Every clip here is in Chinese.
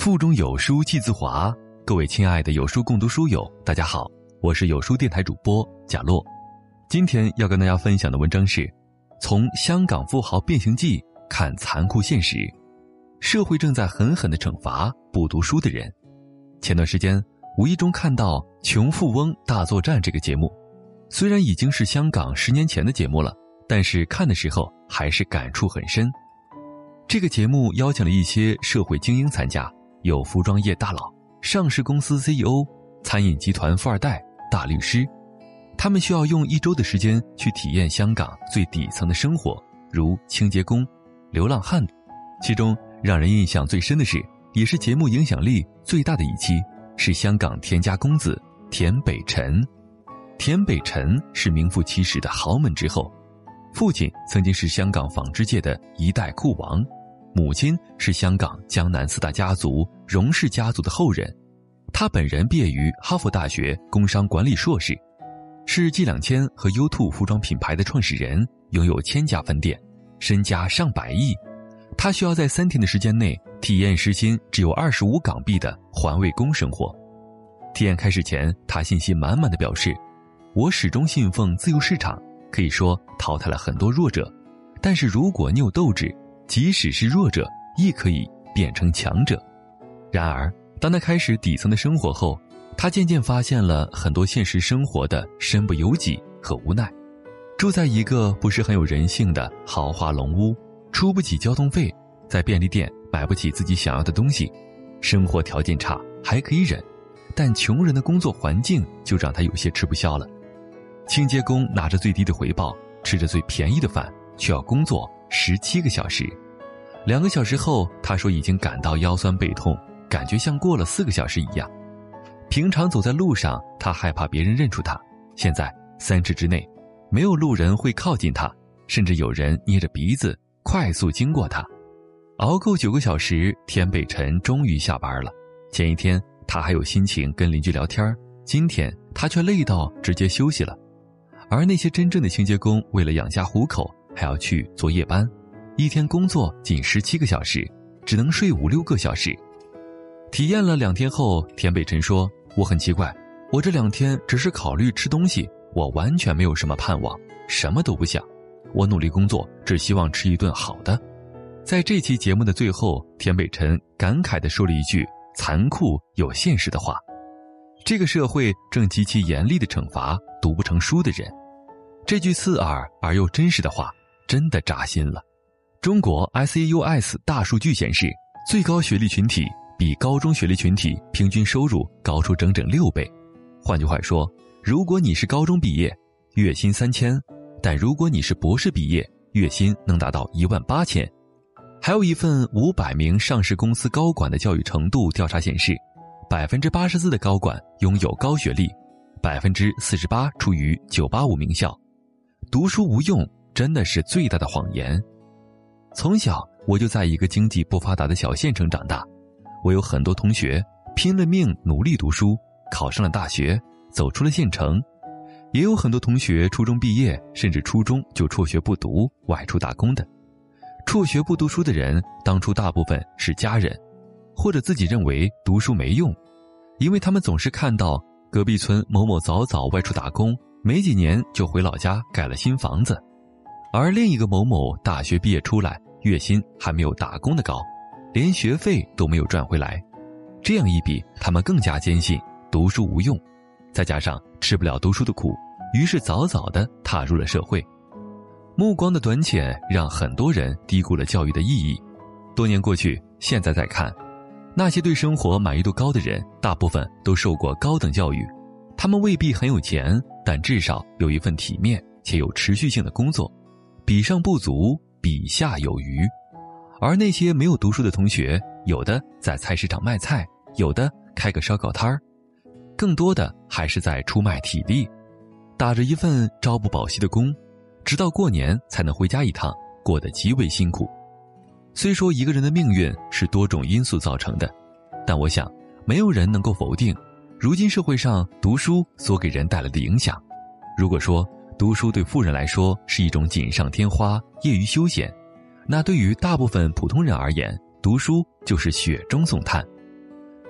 腹中有书气自华，各位亲爱的有书共读书友，大家好，我是有书电台主播贾洛。今天要跟大家分享的文章是：从香港富豪变形记看残酷现实，社会正在狠狠的惩罚不读书的人。前段时间无意中看到《穷富翁大作战》这个节目，虽然已经是香港十年前的节目了，但是看的时候还是感触很深。这个节目邀请了一些社会精英参加。有服装业大佬、上市公司 CEO、餐饮集团富二代、大律师，他们需要用一周的时间去体验香港最底层的生活，如清洁工、流浪汉。其中让人印象最深的是，也是节目影响力最大的一期，是香港田家公子田北辰。田北辰是名副其实的豪门之后，父亲曾经是香港纺织界的一代酷王。母亲是香港江南四大家族荣氏家族的后人，他本人毕业于哈佛大学工商管理硕士，是 G 两千和 U Two 服装品牌的创始人，拥有千家分店，身家上百亿。他需要在三天的时间内体验时薪只有二十五港币的环卫工生活。体验开始前，他信心满满的表示：“我始终信奉自由市场，可以说淘汰了很多弱者，但是如果你有斗志。”即使是弱者，亦可以变成强者。然而，当他开始底层的生活后，他渐渐发现了很多现实生活的身不由己和无奈。住在一个不是很有人性的豪华龙屋，出不起交通费，在便利店买不起自己想要的东西，生活条件差还可以忍，但穷人的工作环境就让他有些吃不消了。清洁工拿着最低的回报，吃着最便宜的饭，却要工作。十七个小时，两个小时后，他说已经感到腰酸背痛，感觉像过了四个小时一样。平常走在路上，他害怕别人认出他，现在三尺之内，没有路人会靠近他，甚至有人捏着鼻子快速经过他。熬够九个小时，田北辰终于下班了。前一天他还有心情跟邻居聊天，今天他却累到直接休息了。而那些真正的清洁工，为了养家糊口。还要去做夜班，一天工作仅十七个小时，只能睡五六个小时。体验了两天后，田北辰说：“我很奇怪，我这两天只是考虑吃东西，我完全没有什么盼望，什么都不想。我努力工作，只希望吃一顿好的。”在这期节目的最后，田北辰感慨地说了一句残酷又现实的话：“这个社会正极其严厉地惩罚读不成书的人。”这句刺耳而又真实的话。真的扎心了。中国 S E U S 大数据显示，最高学历群体比高中学历群体平均收入高出整整六倍。换句话说，如果你是高中毕业，月薪三千；但如果你是博士毕业，月薪能达到一万八千。还有一份五百名上市公司高管的教育程度调查显示，百分之八十四的高管拥有高学历，百分之四十八处于九八五名校。读书无用。真的是最大的谎言。从小我就在一个经济不发达的小县城长大，我有很多同学拼了命努力读书，考上了大学，走出了县城；也有很多同学初中毕业，甚至初中就辍学不读，外出打工的。辍学不读书的人，当初大部分是家人，或者自己认为读书没用，因为他们总是看到隔壁村某某早早外出打工，没几年就回老家盖了新房子。而另一个某某大学毕业出来，月薪还没有打工的高，连学费都没有赚回来。这样一比，他们更加坚信读书无用，再加上吃不了读书的苦，于是早早的踏入了社会。目光的短浅让很多人低估了教育的意义。多年过去，现在再看，那些对生活满意度高的人，大部分都受过高等教育，他们未必很有钱，但至少有一份体面且有持续性的工作。比上不足，比下有余，而那些没有读书的同学，有的在菜市场卖菜，有的开个烧烤摊儿，更多的还是在出卖体力，打着一份朝不保夕的工，直到过年才能回家一趟，过得极为辛苦。虽说一个人的命运是多种因素造成的，但我想，没有人能够否定，如今社会上读书所给人带来的影响。如果说，读书对富人来说是一种锦上添花、业余休闲，那对于大部分普通人而言，读书就是雪中送炭，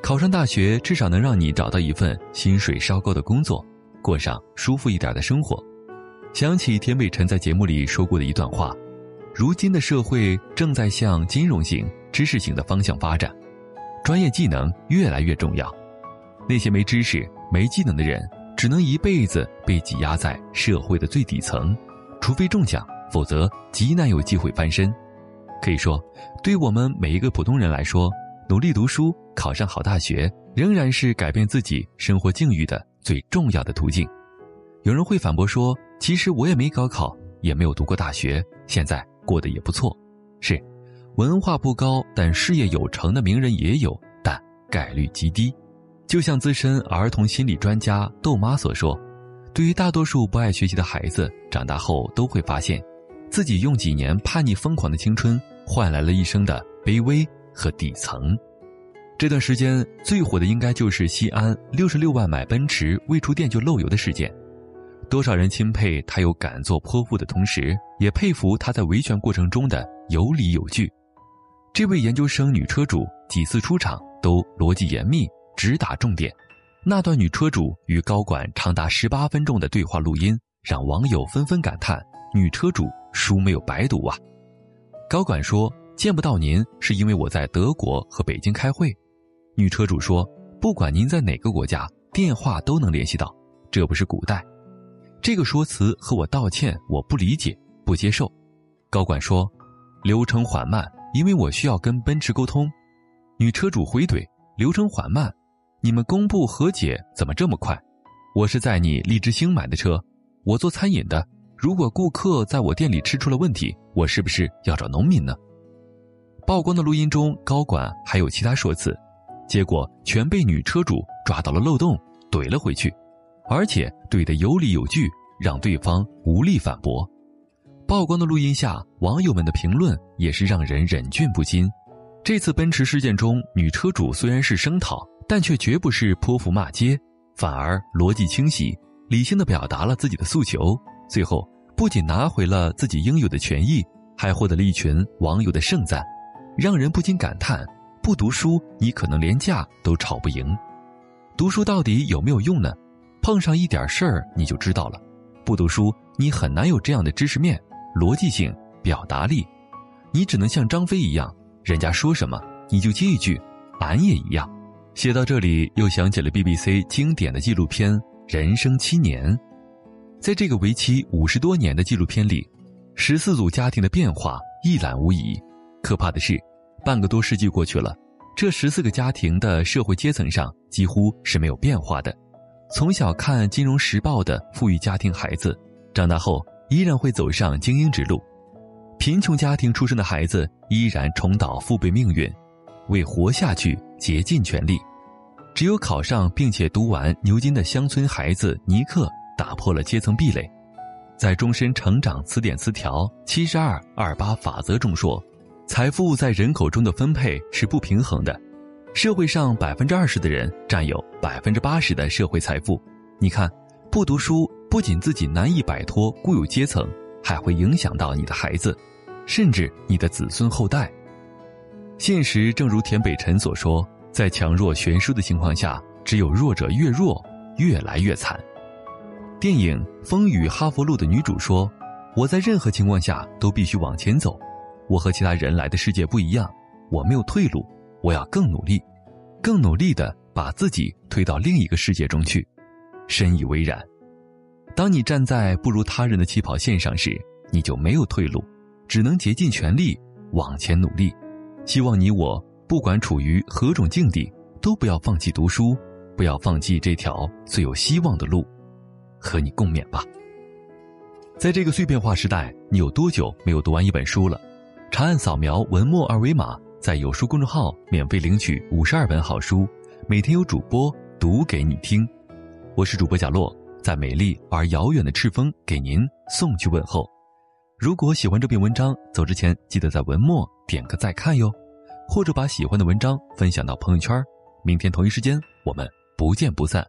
考上大学至少能让你找到一份薪水稍高的工作，过上舒服一点的生活。想起田北辰在节目里说过的一段话：如今的社会正在向金融型、知识型的方向发展，专业技能越来越重要。那些没知识、没技能的人，只能一辈子被挤压在社会的最底层，除非中奖，否则极难有机会翻身。可以说，对我们每一个普通人来说，努力读书，考上好大学，仍然是改变自己生活境遇的最重要的途径。有人会反驳说：“其实我也没高考，也没有读过大学，现在过得也不错。”是，文化不高但事业有成的名人也有，但概率极低。就像资深儿童心理专家豆妈所说：“对于大多数不爱学习的孩子，长大后都会发现，自己用几年叛逆疯狂的青春。”换来了一生的卑微和底层。这段时间最火的应该就是西安六十六万买奔驰未出店就漏油的事件。多少人钦佩他有敢做泼妇的同时，也佩服他在维权过程中的有理有据。这位研究生女车主几次出场都逻辑严密，直打重点。那段女车主与高管长达十八分钟的对话录音，让网友纷纷感叹：女车主书没有白读啊！高管说：“见不到您是因为我在德国和北京开会。”女车主说：“不管您在哪个国家，电话都能联系到，这不是古代。”这个说辞和我道歉，我不理解，不接受。高管说：“流程缓慢，因为我需要跟奔驰沟通。”女车主回怼：“流程缓慢，你们公布和解怎么这么快？我是在你荔枝星买的车，我做餐饮的。”如果顾客在我店里吃出了问题，我是不是要找农民呢？曝光的录音中，高管还有其他说辞，结果全被女车主抓到了漏洞，怼了回去，而且怼得有理有据，让对方无力反驳。曝光的录音下，网友们的评论也是让人忍俊不禁。这次奔驰事件中，女车主虽然是声讨，但却绝不是泼妇骂街，反而逻辑清晰，理性的表达了自己的诉求。最后，不仅拿回了自己应有的权益，还获得了一群网友的盛赞，让人不禁感叹：不读书，你可能连架都吵不赢。读书到底有没有用呢？碰上一点事儿你就知道了。不读书，你很难有这样的知识面、逻辑性、表达力，你只能像张飞一样，人家说什么你就接一句，俺也一样。写到这里，又想起了 BBC 经典的纪录片《人生七年》。在这个为期五十多年的纪录片里，十四组家庭的变化一览无遗。可怕的是，半个多世纪过去了，这十四个家庭的社会阶层上几乎是没有变化的。从小看《金融时报》的富裕家庭孩子，长大后依然会走上精英之路；贫穷家庭出身的孩子依然重蹈父辈命运，为活下去竭尽全力。只有考上并且读完牛津的乡村孩子尼克。打破了阶层壁垒，在终身成长词典词条七十二二八法则中说，财富在人口中的分配是不平衡的，社会上百分之二十的人占有百分之八十的社会财富。你看，不读书不仅自己难以摆脱固有阶层，还会影响到你的孩子，甚至你的子孙后代。现实正如田北辰所说，在强弱悬殊的情况下，只有弱者越弱，越来越惨。电影《风雨哈佛路》的女主说：“我在任何情况下都必须往前走，我和其他人来的世界不一样，我没有退路，我要更努力，更努力的把自己推到另一个世界中去。”深以为然。当你站在不如他人的起跑线上时，你就没有退路，只能竭尽全力往前努力。希望你我不管处于何种境地，都不要放弃读书，不要放弃这条最有希望的路。和你共勉吧。在这个碎片化时代，你有多久没有读完一本书了？长按扫描文末二维码，在有书公众号免费领取五十二本好书，每天有主播读给你听。我是主播贾洛，在美丽而遥远的赤峰给您送去问候。如果喜欢这篇文章，走之前记得在文末点个再看哟，或者把喜欢的文章分享到朋友圈。明天同一时间，我们不见不散。